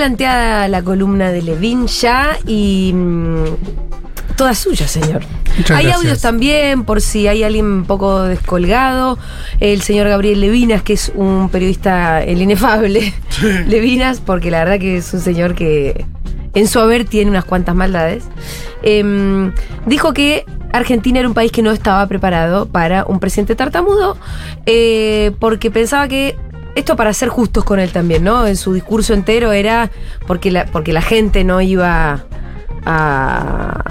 Planteada la columna de Levin ya y mm, toda suya, señor. Muchas hay gracias. audios también, por si hay alguien un poco descolgado. El señor Gabriel Levinas, que es un periodista, el inefable Levinas, porque la verdad que es un señor que en su haber tiene unas cuantas maldades. Em, dijo que Argentina era un país que no estaba preparado para un presidente tartamudo, eh, porque pensaba que esto para ser justos con él también, ¿no? En su discurso entero era porque la, porque la gente no iba a,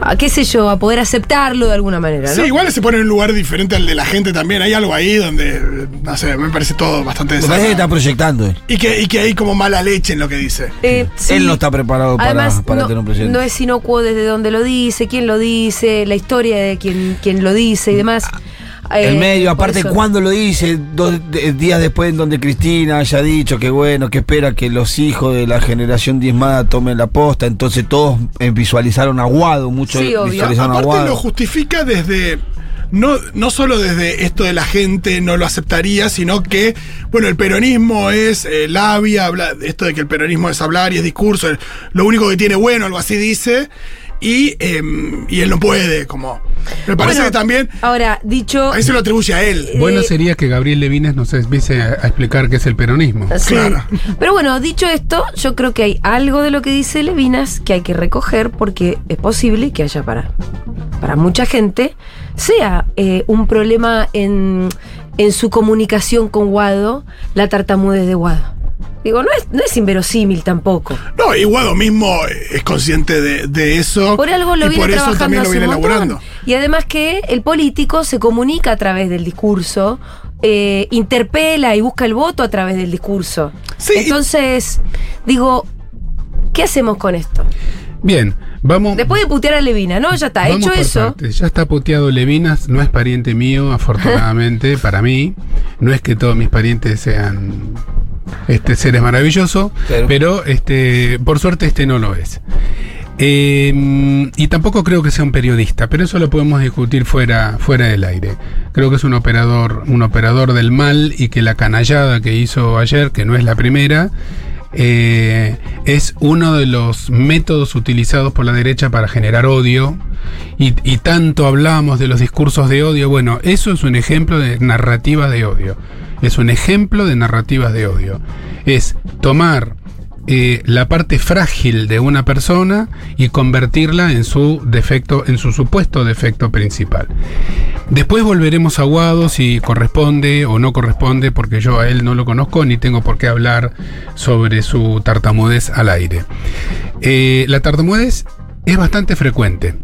a, qué sé yo, a poder aceptarlo de alguna manera, ¿no? Sí, igual se pone en un lugar diferente al de la gente también. Hay algo ahí donde, no sé, me parece todo bastante Me parece que está proyectando él. Y que, y que hay como mala leche en lo que dice. Eh, sí. Él no está preparado para, Además, para no, tener un presidente. no es inocuo desde dónde lo dice, quién lo dice, la historia de quién, quién lo dice y demás. El Eh, medio, por aparte, cuando lo dice, dos días después, en donde Cristina haya dicho que bueno, que espera que los hijos de la generación diezmada tomen la posta, entonces todos eh, visualizaron a Guado, muchos Sí, visualizaron Aparte lo justifica desde. No, no solo desde esto de la gente no lo aceptaría, sino que, bueno, el peronismo es eh, labia, habla, esto de que el peronismo es hablar y es discurso, el- lo único que tiene bueno, algo así dice, y, em, y él no puede, como. Me parece Bueno, que también. Ahora, dicho. Ahí se lo atribuye a él. Bueno Eh, sería que Gabriel Levinas nos empiece a, a explicar qué es el peronismo. Sí. Claro. Pero bueno, dicho esto, yo creo que hay algo de lo que dice Levinas que hay que recoger porque es posible que haya para, para mucha gente sea eh, un problema en, en su comunicación con Guado, la tartamudez de Guado. Digo, no es, no es inverosímil tampoco. No, y Guado mismo es consciente de, de eso. Por algo lo y viene por eso trabajando también lo viene elaborando. Y además que el político se comunica a través del discurso, eh, interpela y busca el voto a través del discurso. Sí, y- Entonces, digo, ¿qué hacemos con esto? Bien, vamos. Después de putear a Levina, ¿no? Ya está, vamos hecho por eso. partes. Ya está puteado Levinas, no es pariente mío, afortunadamente, para mí. No es que todos mis parientes sean este seres maravillosos, Pero- pero, este, por suerte este no lo es. Eh, y tampoco creo que sea un periodista, pero eso lo podemos discutir fuera, fuera del aire. Creo que es un operador, un operador del mal y que la canallada que hizo ayer, que no es la primera, eh, es uno de los métodos utilizados por la derecha para generar odio. Y, y tanto hablamos de los discursos de odio. Bueno, eso es un ejemplo de narrativa de odio. Es un ejemplo de narrativas de odio. Es tomar eh, la parte frágil de una persona y convertirla en su defecto, en su supuesto defecto principal. Después volveremos a Guado si corresponde o no corresponde, porque yo a él no lo conozco ni tengo por qué hablar sobre su tartamudez al aire. Eh, la tartamudez es bastante frecuente.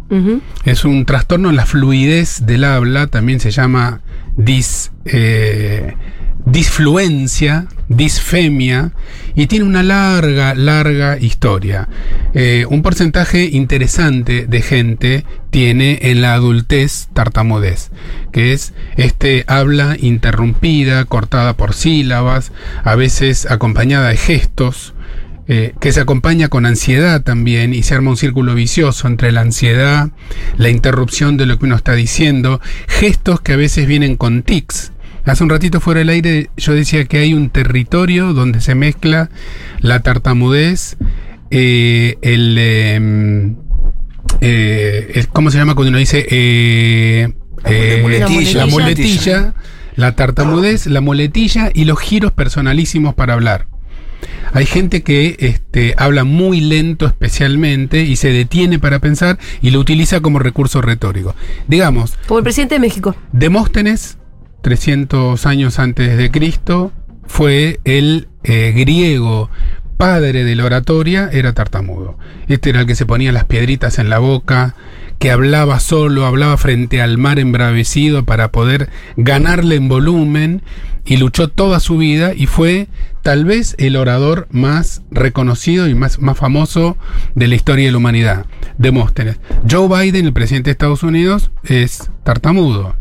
Es un trastorno en la fluidez del habla, también se llama dis, eh, disfluencia, disfemia, y tiene una larga, larga historia. Eh, un porcentaje interesante de gente tiene en la adultez tartamudez, que es este habla interrumpida, cortada por sílabas, a veces acompañada de gestos, eh, que se acompaña con ansiedad también y se arma un círculo vicioso entre la ansiedad, la interrupción de lo que uno está diciendo, gestos que a veces vienen con tics. Hace un ratito fuera del aire yo decía que hay un territorio donde se mezcla la tartamudez, eh, el, em, eh, el- ¿Cómo se llama cuando uno dice? Eh, eh, muletilla. La muletilla, la tartamudez, la muletilla y los giros personalísimos para hablar. Hay gente que este, habla muy lento especialmente y se detiene para pensar y lo utiliza como recurso retórico. Digamos, Como el presidente de México. Demóstenes, 300 años antes de Cristo, fue el eh, griego padre de la oratoria, era tartamudo. Este era el que se ponía las piedritas en la boca, que hablaba solo, hablaba frente al mar embravecido para poder ganarle en volumen y luchó toda su vida y fue tal vez el orador más reconocido y más, más famoso de la historia de la humanidad, Demóstenes. Joe Biden, el presidente de Estados Unidos, es tartamudo.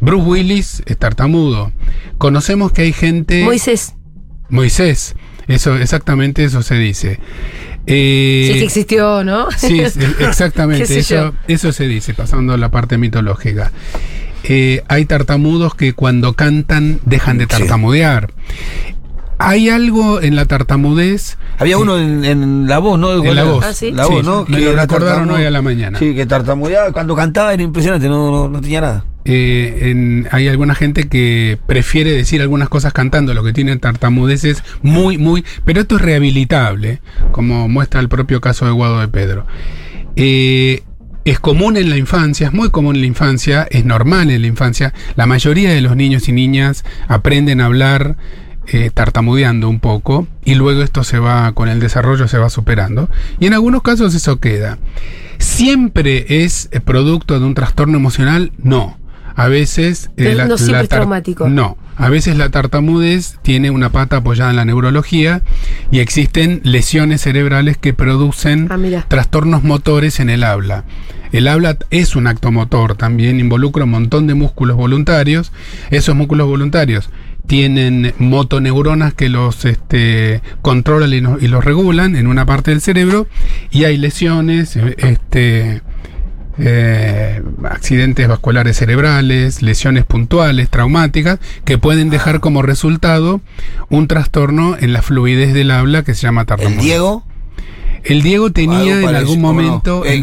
Bruce Willis es tartamudo. Conocemos que hay gente... Moisés. Moisés. Eso, exactamente eso se dice. Eh, Sí que existió, ¿no? Sí, exactamente, eso, eso se dice, pasando a la parte mitológica. Eh, hay tartamudos que cuando cantan dejan de Sí. tartamudear. Hay algo en la tartamudez. Había uno en, en La Voz, ¿no? En La Voz. Ah, sí. La Sí, Voz, ¿no? me lo recordaron hoy a la mañana. Sí, que tartamudeaba. Cuando cantaba era impresionante, no, no, no tenía nada. Eh, hay alguna gente que prefiere decir algunas cosas cantando, lo que tiene tartamudeces muy, muy. Pero esto es rehabilitable, como muestra el propio caso de Guado de Pedro. Eh, es común en la infancia, es muy común en la infancia, es normal en la infancia. La mayoría de los niños y niñas aprenden a hablar eh, tartamudeando un poco y luego esto se va, con el desarrollo se va superando. Y en algunos casos eso queda. ¿Siempre es producto de un trastorno emocional? No. A veces... eh, No- no siempre es traumático. No. A veces la tartamudez tiene una pata apoyada en la neurología y existen lesiones cerebrales que producen Ah, trastornos motores en el habla. El habla es un acto motor, también involucra un montón de músculos voluntarios. Esos músculos voluntarios tienen motoneuronas que los este, controlan y, no- y los regulan en una parte del cerebro y hay lesiones, eh, este, eh, accidentes vasculares cerebrales, lesiones puntuales, traumáticas, que pueden dejar como resultado un trastorno en la fluidez del habla que se llama El tartamudez. Diego. El Diego tenía en algún. Eh, en momento- eh,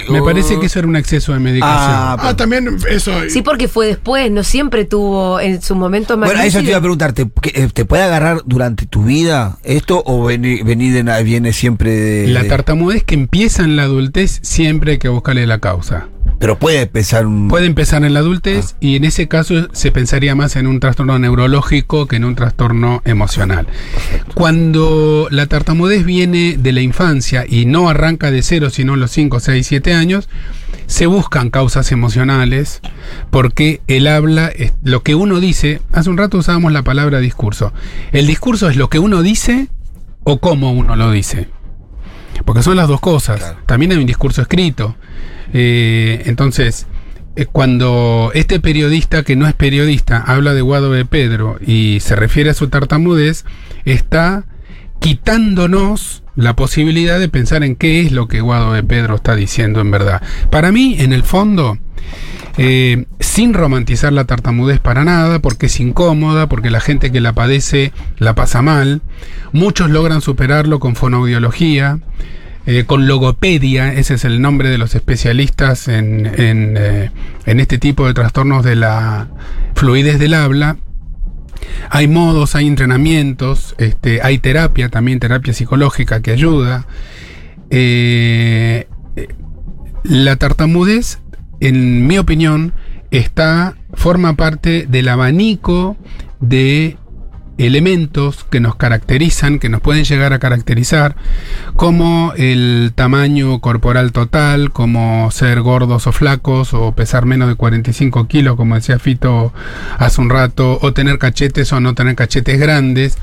que- me parece que eso era un exceso de medicación. Ah, Ah, también eso. Sí, porque fue después, no siempre tuvo en su momento más Bueno, a eso te iba a preguntar, ¿te, que- eh, ¿te puede agarrar durante tu vida esto o veni- venir de na- viene siempre de, la de- tartamudez que empieza en la adultez siempre hay que buscarle la causa. Pero puede empezar un... Puede empezar en la adultez y en ese caso se pensaría más en un trastorno neurológico que en un trastorno emocional. Cuando la tartamudez viene de la infancia y no arranca de cero, sino en los 5, 6, 7 años, se buscan causas emocionales porque el habla es lo que uno dice. Hace un rato usábamos la palabra discurso. El discurso es lo que uno dice o cómo uno lo dice. Porque son las dos cosas. Claro. También hay un discurso escrito. Eh, entonces, eh, cuando este periodista que no es periodista habla de Guado de Pedro y se refiere a su tartamudez, está quitándonos la posibilidad de pensar en qué es lo que Guado de Pedro está diciendo en verdad. Para mí, en el fondo, eh, sin romantizar la tartamudez para nada, porque es incómoda, porque la gente que la padece la pasa mal. Muchos logran superarlo con fonoaudiología, eh, con logopedia, ese es el nombre de los especialistas en, eh, en este tipo de trastornos de la fluidez del habla. Hay modos, hay entrenamientos, este, hay terapia, también terapia psicológica que ayuda. Eh, la tartamudez, en mi opinión, está, forma parte del abanico de elementos que nos caracterizan, que nos pueden llegar a caracterizar, como el tamaño corporal total, como ser gordos o flacos, o pesar menos de 45 kilos, como decía Fito hace un rato, o tener cachetes o no tener cachetes grandes,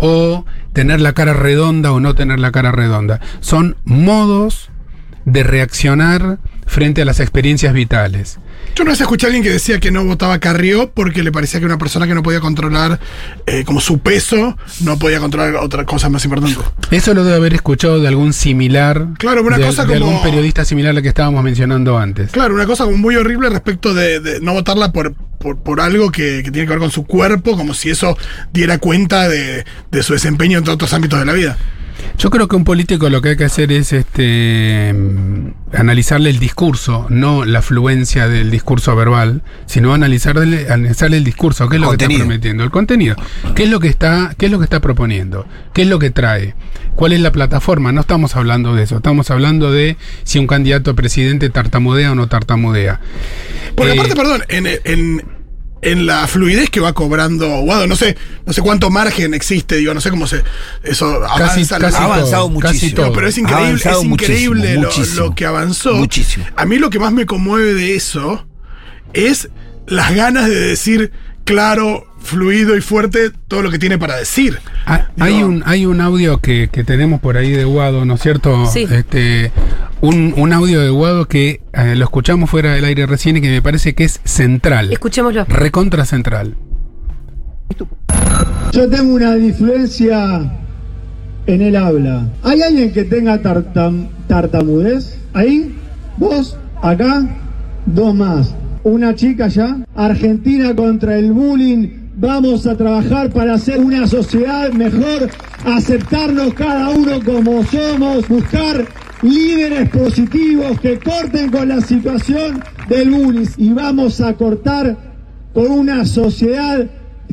o tener la cara redonda o no tener la cara redonda. Son modos de reaccionar frente a las experiencias vitales. Yo una vez escuché a alguien que decía que no votaba Carrió porque le parecía que una persona que no podía controlar eh, como su peso no podía controlar otras cosas más importantes. Eso lo debe haber escuchado de algún similar. Claro, una de, cosa de como- algún periodista similar al que estábamos mencionando antes. Claro, una cosa como muy horrible respecto de, de no votarla por, por, por algo que, que tiene que ver con su cuerpo, como si eso diera cuenta de, de su desempeño en todos otros ámbitos de la vida. Yo creo que un político lo que hay que hacer es este analizarle el discurso, no la fluencia del discurso verbal, sino analizarle, analizarle el discurso, qué es lo que está prometiendo, el contenido, qué es lo que está, qué es lo que está proponiendo, qué es lo que trae, cuál es la plataforma. No estamos hablando de eso, estamos hablando de si un candidato a presidente tartamudea o no tartamudea. Porque Eh, aparte, perdón, en, en- en la fluidez que va cobrando Guado. No sé, no sé cuánto margen existe, digo, no sé cómo se. Eso Casi, avanza. casi Ha avanzado todo, casi muchísimo. No, pero es increíble, es increíble muchísimo, lo, muchísimo. lo que avanzó. Muchísimo. A mí lo que más me conmueve de eso es las ganas de decir claro, fluido y fuerte todo lo que tiene para decir. Ah, hay, un, hay un audio que, que tenemos por ahí de Guado, ¿no es cierto? Sí. Este, un, un audio de Guado que eh, lo escuchamos fuera del aire recién y que me parece que es central. Escuchémoslo. Recontra central. Yo tengo una disfluencia en el habla. ¿Hay alguien que tenga tartam- tartamudez? ¿Ahí? ¿Vos? ¿Acá? Dos más. Una chica ya. Argentina contra el bullying. Vamos a trabajar para hacer una sociedad mejor, aceptarnos cada uno como somos, buscar líderes positivos que corten con la situación del bullying y vamos a cortar con una sociedad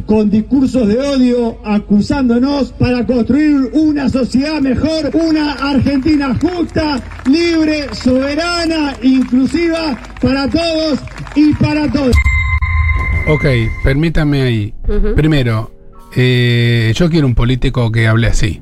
con discursos de odio acusándonos para construir una sociedad mejor, una Argentina justa, libre, soberana, inclusiva para todos y para todos. Ok, permítame ahí. Primero, eh, yo quiero un político que hable así.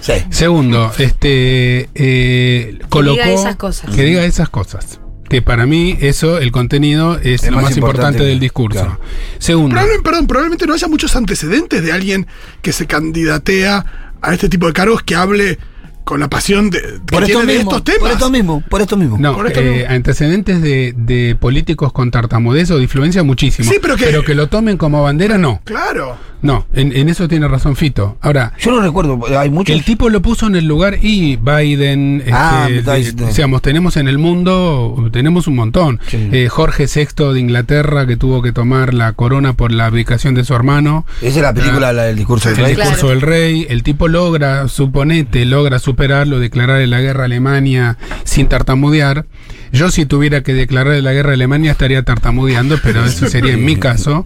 Sí. Segundo, este eh, colocó diga esas cosas. que diga esas cosas. Que para mí eso, el contenido es, Es lo más más importante, importante del que- discurso. claro. Segundo, Probablemente, perdón, probablemente no haya muchos antecedentes de alguien que se candidatea a este tipo de cargos que hable con la pasión de, que Por esto tiene de mismo. estos temas. Por esto mismo. Por esto mismo. no, por esto eh, antecedentes de, de políticos con tartamudez o influencia muchísimo. Sí, pero que- lo tomen como bandera, no. Claro. No, en, en eso tiene razón Fito. Ahora, Yo no recuerdo. Hay muchos. El tipo lo puso en el lugar y Biden, Ah, este, diciendo. digamos, tenemos en el mundo, tenemos un montón. Sí. Eh, Jorge VI de Inglaterra que tuvo que tomar la corona por la abdicación de su hermano. Esa es la película, la del discurso del El rey. Claro. discurso del rey, el tipo logra, suponete, logra superarlo, declararle la guerra a Alemania sin tartamudear. Yo si tuviera que declararle la guerra a Alemania estaría tartamudeando, pero eso sería en mi caso.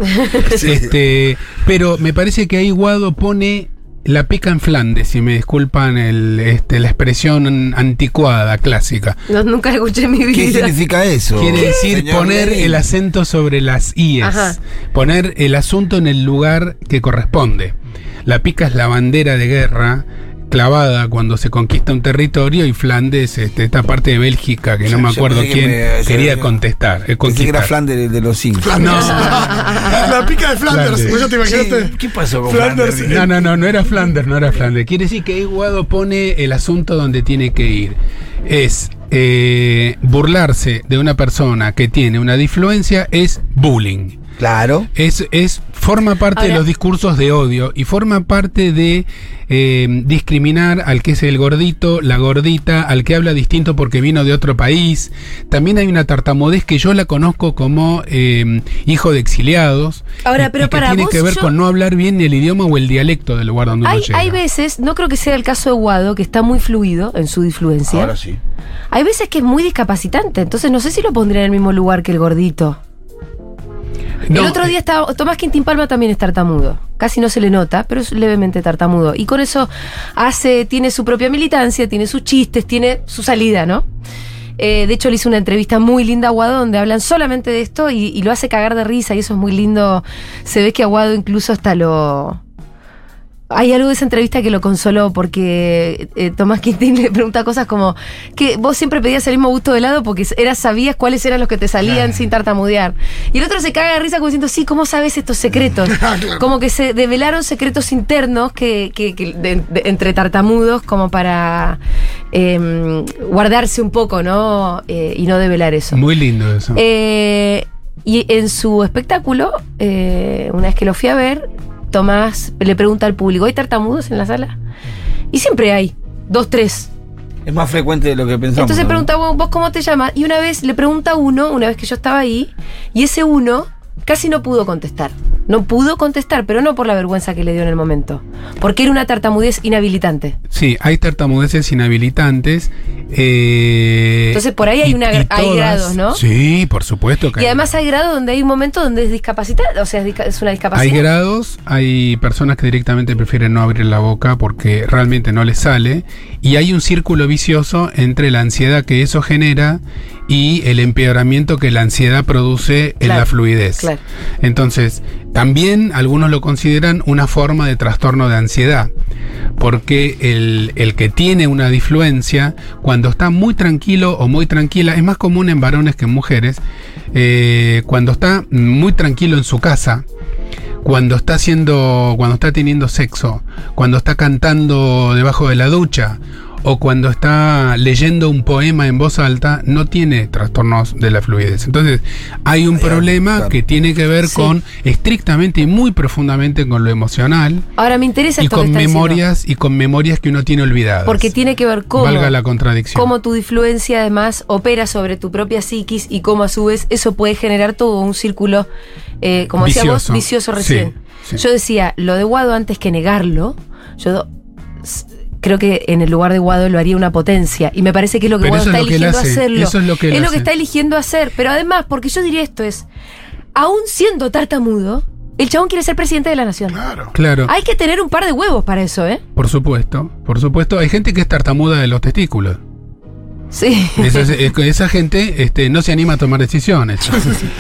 Este, pero me parece que ahí Guado pone la pica en Flandes, si me disculpan el, este, la expresión anticuada, clásica. No, nunca escuché en mi ¿Qué vida. significa eso? Quiere decir señor poner Lenin? el acento sobre las IES, Ajá. poner el asunto en el lugar que corresponde. La pica es la bandera de guerra clavada cuando se conquista un territorio y Flandes, este, esta parte de Bélgica, que no me acuerdo que quién, me- quería yo- contestar. eh, Pensé que era. Flanders de los Sims. Flanders. la pica de Flanders. Flanders. ¿Vos ya te imaginaste? ¿Qué pasó con Flanders? Flanders? No, no, no, no era Flanders, no era Flanders. Quiere decir que Guado pone el asunto donde tiene que ir. Es eh, burlarse de una persona que tiene una disfluencia, es bullying. Claro. Es, es, forma parte de los discursos de odio y forma parte de eh, discriminar al que es el gordito, la gordita, al que habla distinto porque vino de otro país. También hay una tartamudez que yo la conozco como eh, hijo de exiliados. Ahora, pero y que para tiene vos, que ver yo- con no hablar bien el idioma o el dialecto del lugar donde uno Hay, llega. hay veces, no creo que sea el caso de Guado, que está muy fluido en su influencia. Ahora sí. Hay veces que es muy discapacitante, entonces no sé si lo pondría en el mismo lugar que el gordito. No, el otro día estaba. Tomás Quintín Palma también es tartamudo. Casi no se le nota, pero es levemente tartamudo. Y con eso hace, tiene su propia militancia, tiene sus chistes, tiene su salida, ¿no? Eh, de hecho, le hice una entrevista muy linda a Aguado donde hablan solamente de esto y, y lo hace cagar de risa y eso es muy lindo. Se ve que Aguado incluso hasta lo. Hay algo de esa entrevista que lo consoló porque eh, Tomás Quintín le pregunta cosas como que vos siempre pedías el mismo gusto de helado porque eras, sabías cuáles eran los que te salían sin tartamudear. Y el otro se caga de risa como diciendo, sí, ¿cómo sabes estos secretos? Claro. Como que se develaron secretos internos que, que- que de- de- entre tartamudos como para em, guardarse un poco, ¿no? Eh, y no develar eso. Muy lindo eso. Eh, y en su espectáculo, una vez que lo fui a ver, Tomás le pregunta al público, ¿hay tartamudos en la sala? Y siempre hay, dos, tres. Es más frecuente de lo que pensamos. Entonces ¿no? pregunta, "¿Vos- ¿vos cómo te llamas? Y una vez le pregunta a uno, una vez que yo estaba ahí, y ese uno casi no pudo contestar. No pudo contestar, pero no por la vergüenza que le dio en el momento. Porque era una tartamudez inhabilitante. Sí, hay tartamudeces inhabilitantes. eh, Entonces, por ahí hay una- hay grados, ¿no? Sí, por supuesto que Y hay además hay grados donde hay un momento donde es discapacidad, o sea, es, una discapacidad. Hay grados, hay personas que directamente prefieren no abrir la boca porque realmente no les sale y hay un círculo vicioso entre la ansiedad que eso genera y el empeoramiento que la ansiedad produce en la fluidez. claro. Entonces, también algunos lo consideran una forma de trastorno de ansiedad, porque el, el que tiene una disfluencia, cuando está muy tranquilo o muy tranquila, es más común en varones que en mujeres, eh, cuando está muy tranquilo en su casa, cuando está haciendo, cuando está teniendo sexo, cuando está cantando debajo de la ducha o cuando está leyendo un poema en voz alta, no tiene trastornos de la fluidez. Entonces, hay un problema claro. que tiene que ver Sí. con estrictamente y muy profundamente con lo emocional Ahora me interesa y esto que con diciendo, memorias y con memorias que uno tiene olvidadas. porque tiene que ver cómo, Valga la contradicción. cómo tu influencia además opera sobre tu propia psiquis y cómo a su vez eso puede generar todo un círculo, eh, como decía vos, Vicioso. vicioso recién. Sí, sí. Yo decía, lo de Guado antes que negarlo, yo creo que en el lugar de Guado lo haría una potencia. Y me parece que es lo que Pero Guado eso está es lo que él eligiendo hace, hacerlo. eso es lo que él hace. está eligiendo hacer. Pero además, porque yo diría esto es, aún siendo tartamudo, el chabón quiere ser presidente de la nación. Claro. Claro, Hay que tener un par de huevos para eso, ¿eh? por supuesto, por supuesto. Hay gente que es tartamuda de los testículos. Sí. Esa, es- esa gente este, no se anima a tomar decisiones.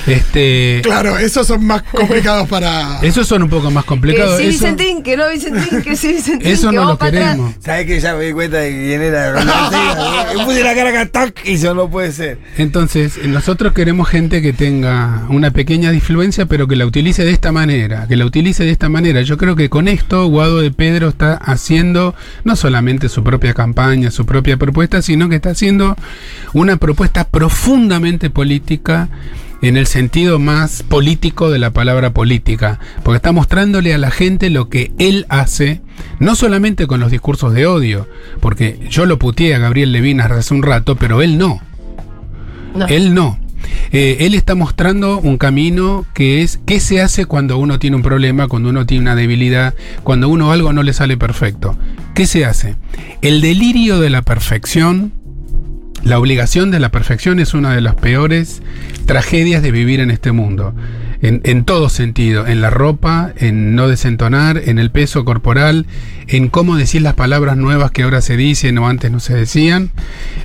Este, Claro, esos son más complicados para. esos son un poco más Que complicados. sí, Eso- Vicentín, que no, Vicentín, que sí, Vicentín. Eso que no lo queremos. ¿Sabes que ya me di cuenta de quién era? Yo puse la cara acá, tac, y eso no puede ser. Entonces, nosotros queremos gente que tenga una pequeña disfluencia, pero que la utilice de esta manera, que la utilice de esta manera. Yo creo que con esto Guado de Pedro está haciendo no solamente su propia campaña, su propia propuesta, sino que está haciendo una propuesta profundamente política en el sentido más político de la palabra política, porque está mostrándole a la gente lo que él hace, no solamente con los discursos de odio, porque yo lo puteé a Gabriel Levinas hace un rato, pero él no. No. Él no. Eh, él está mostrando un camino que es qué se hace cuando uno tiene un problema, cuando uno tiene una debilidad, cuando uno algo no le sale perfecto. ¿Qué se hace? El delirio de la perfección, la obligación de la perfección es una de las peores tragedias de vivir en este mundo. En, en todo sentido, en la ropa, en no desentonar, en el peso corporal, en cómo decir las palabras nuevas que ahora se dicen o antes no se decían.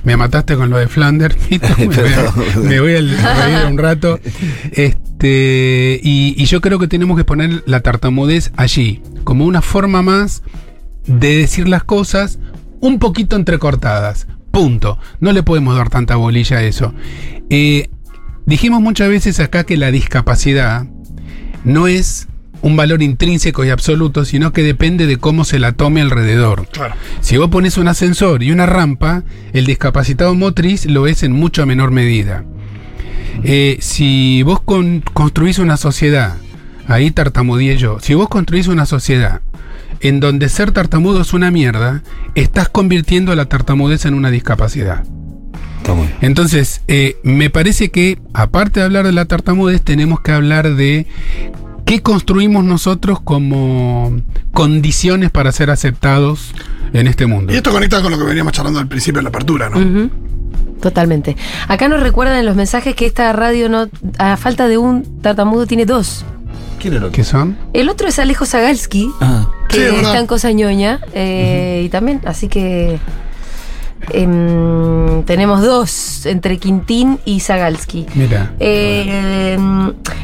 Me mataste con lo de Flanders, Pito, me, voy a, me voy a reír un rato. Este, y, y yo creo que tenemos que poner la tartamudez allí, como una forma más de decir las cosas un poquito entrecortadas. Punto. No le podemos dar tanta bolilla a eso. Eh, dijimos muchas veces acá que la discapacidad no es un valor intrínseco y absoluto, sino que depende de cómo se la tome alrededor. Claro. Si vos pones un ascensor y una rampa, el discapacitado motriz lo es en mucho menor medida. Eh, si vos con- construís una sociedad, ahí tartamudeé yo, si vos construís una sociedad en donde ser tartamudo es una mierda, estás convirtiendo la tartamudez en una discapacidad. Entonces, eh, me parece que, aparte de hablar de la tartamudez, tenemos que hablar de qué construimos nosotros como condiciones para ser aceptados en este mundo. Y esto conecta con lo que veníamos charlando al principio de la apertura, ¿no? Totalmente. Acá nos recuerdan en los mensajes que esta radio no, a falta de un tartamudo tiene dos. ¿Quién era? ¿Qué son? El otro es Alejo Zagalski, Ah. que Sí, es verdad. está en Cosa Ñoña, eh, y también, así que em, tenemos dos entre Quintín y Zagalski. Mira. Eh,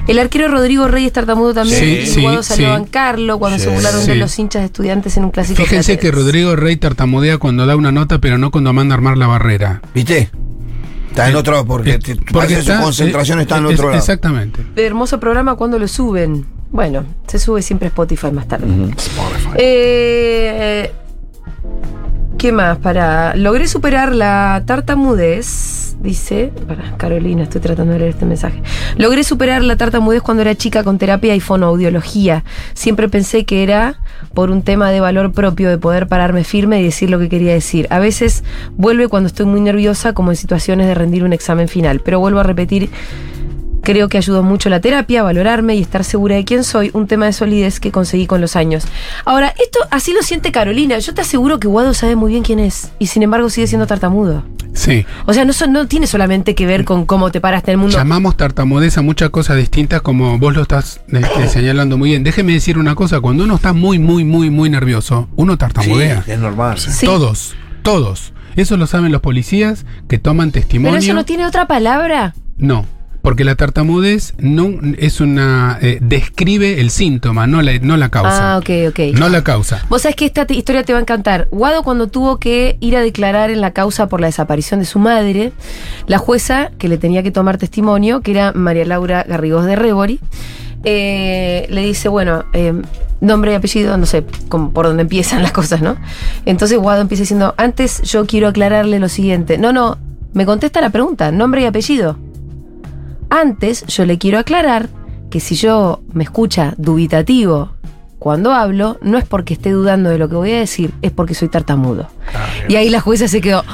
el arquero Rodrigo Reyes tartamudo también, Sí, Guado salió sí. a bancarlo cuando Sí. se burlaron de los hinchas de estudiantes en un clásico. Fíjense que. Rodrigo Rey tartamudea cuando da una nota, pero no cuando manda a armar la barrera. ¿Viste? Está en otro, porque, te- parece su concentración eh, está en es- otro lado. Exactamente. Hermoso programa cuando lo suben. Bueno, se sube siempre Spotify más tarde. Eh, ¿Qué más? Para. Logré superar la tartamudez. Dice. Para, Carolina, estoy tratando de leer este mensaje. Logré superar la tartamudez cuando era chica con terapia y fonoaudiología. Siempre pensé que era por un tema de valor propio, de poder pararme firme y decir lo que quería decir. A veces vuelve cuando estoy muy nerviosa, como en situaciones de rendir un examen final. Pero vuelvo a repetir Creo que ayudó mucho la terapia, valorarme y estar segura de quién soy, un tema de solidez que conseguí con los años. Ahora, esto así lo siente Carolina. Yo te aseguro que Guado sabe muy bien quién es y sin embargo sigue siendo tartamudo. Sí. O sea, no, son- no tiene solamente que ver con cómo te paraste en el mundo. Llamamos tartamudez a muchas cosas distintas como vos lo estás este, señalando muy bien. Déjeme decir una cosa, cuando uno está muy, muy, muy, muy nervioso, uno tartamudea. Sí, es normal. Sí. Todos, todos. Eso lo saben los policías que toman testimonio. Pero eso no tiene otra palabra. No, porque la tartamudez no es una eh, describe el síntoma, no la, no la causa. Ah, ok, ok. No la causa. Vos sabés que esta historia te va a encantar. Guado cuando tuvo que ir a declarar en la causa por la desaparición de su madre, la jueza que le tenía que tomar testimonio, que era María Laura Garrigós de Rebori, eh, le dice, bueno, eh, nombre y apellido, no sé por dónde empiezan las cosas, ¿no? Entonces Guado empieza diciendo, antes yo quiero aclararle lo siguiente. No, no, me contesta la pregunta, nombre y apellido. Antes yo le quiero aclarar que si yo me escucha dubitativo cuando hablo, no es porque esté dudando de lo que voy a decir, es porque soy tartamudo. y ahí la jueza se quedó,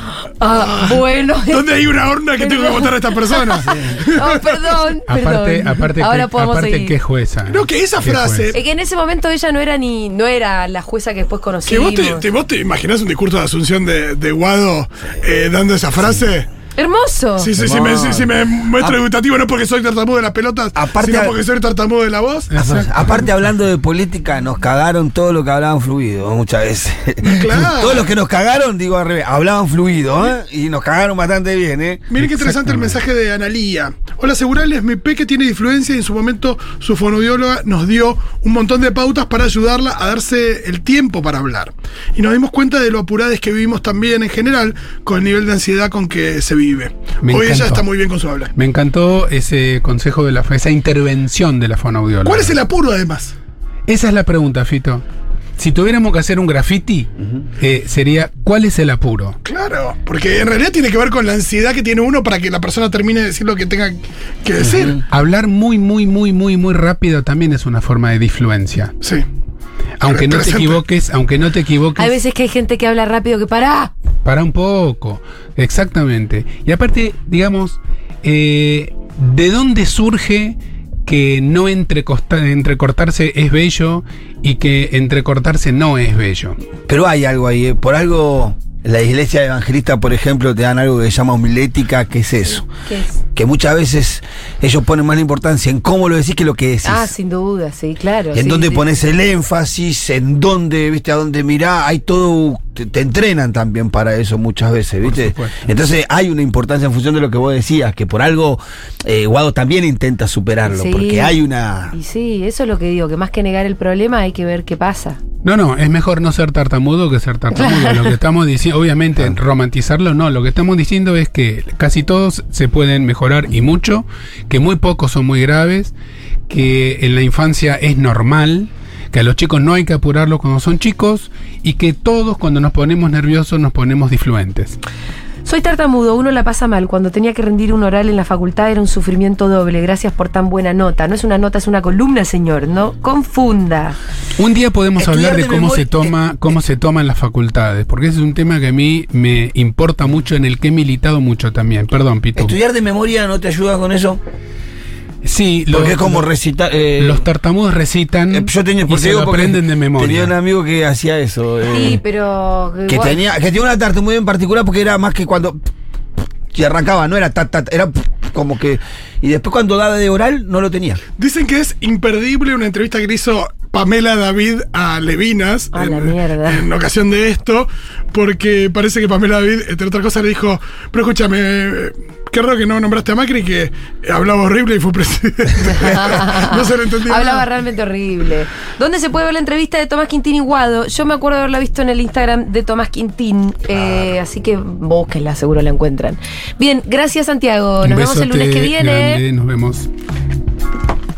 ah, bueno. ¿Dónde hay una horna que tengo que votar a esta persona? No, perdón, Aparte, perdón. aparte, Ahora que, podemos aparte seguir. que jueza. No, que esa frase-. Es que en ese momento ella no era ni no era la jueza que después Que conocimos. vos te, te- vos te imaginás un discurso de Asunción de, de Guado eh, dando esa frase. Hermoso. Sí, sí, sí, me, sí, sí, me muestro educativo no porque soy tartamudo de las pelotas, Aparte- sino porque soy tartamudo de la voz. Aparte, hablando de política, nos cagaron todo lo que hablaban fluido muchas veces. Claro. Todos los que nos cagaron, digo al revés, hablaban fluido, ¿eh? Y nos cagaron bastante bien, ¿eh? Miren qué interesante el mensaje de Analía. Hola, Segurales, mi peque tiene disfluencia y en su momento su fonoaudióloga nos dio un montón de pautas para ayudarla a darse el tiempo para hablar. Y nos dimos cuenta de lo apuradas que vivimos también en general con el nivel de ansiedad con que se vive. Me Hoy ella encantó. está muy bien con su habla. Me encantó ese consejo de la esa intervención de la fonoaudióloga. ¿Cuál es el apuro además? Esa es la pregunta, Fito. Si tuviéramos que hacer un graffiti, eh, sería ¿cuál es el apuro? Claro, porque en realidad tiene que ver con la ansiedad que tiene uno para que la persona termine de decir lo que tenga que decir. Hablar muy, muy, muy, muy, muy rápido también es una forma de disfluencia. Sí. Aunque no te equivoques, aunque no te equivoques, Hay veces que hay gente que habla rápido que para. Para un poco. Exactamente. Y aparte, digamos, eh, ¿de dónde surge que no entrecortarse es bello y que entrecortarse no es bello? Pero hay algo ahí, ¿eh? Por algo, la iglesia evangelista, por ejemplo, te dan algo que se llama homilética, que es eso. ¿Qué es? Que muchas veces ellos ponen más la importancia en cómo lo decís que lo que decís. Ah, sin duda, sí, claro. Y en sí, dónde sí. pones el énfasis, en dónde, viste, a dónde mirá, hay todo, te, te entrenan también para eso muchas veces, viste. Entonces hay una importancia en función de lo que vos decías, que por algo eh, Guado también intenta superarlo, Sí. porque hay una... Y sí, eso es lo que digo, que más que negar el problema hay que ver qué pasa. No, no, es mejor no ser tartamudo que ser tartamudo. Lo que estamos diciendo, obviamente, romantizarlo no. Lo que estamos diciendo es que casi todos se pueden mejorar y mucho, que muy pocos son muy graves, que en la infancia es normal, que a los chicos no hay que apurarlos cuando son chicos y que todos cuando nos ponemos nerviosos nos ponemos disfluentes. Soy tartamudo, uno la pasa mal. Cuando tenía que rendir un oral en la facultad era un sufrimiento doble. Gracias por tan buena nota. No es una nota, es una columna, señor. No confunda. Un día podemos Estudiar hablar de de cómo se toma, cómo se toma en las facultades, porque ese es un tema que a mí me importa mucho, en el que he militado mucho también. Perdón, Pito. ¿Estudiar de memoria no te ayuda con eso? Sí, lo- Porque es como recitar... eh, los tartamudos recitan eh, yo tenía, y porque se digo lo porque aprenden de Tenía un memoria. amigo que hacía eso. eh, Sí, pero. que igual- tenía que tenía una tartamudez en particular porque era más que cuando y arrancaba no era ta, ta, era como que y después cuando daba de oral no lo tenía Dicen que es imperdible una entrevista que le hizo Pamela David a Levinas A en, la mierda. en ocasión de esto, porque parece que Pamela David, entre otras cosas, le dijo, pero escúchame, eh, qué raro que no nombraste a Macri, que hablaba horrible y fue presidente. no se lo entendía. Hablaba nada. realmente horrible. ¿Dónde se puede ver la entrevista de Tomás Quintín y Guado? Yo me acuerdo de haberla visto en el Instagram de Tomás Quintín. eh, así que búsquenla, seguro la encuentran. Bien, gracias Santiago. Nos vemos el lunes que viene. grande, nos vemos.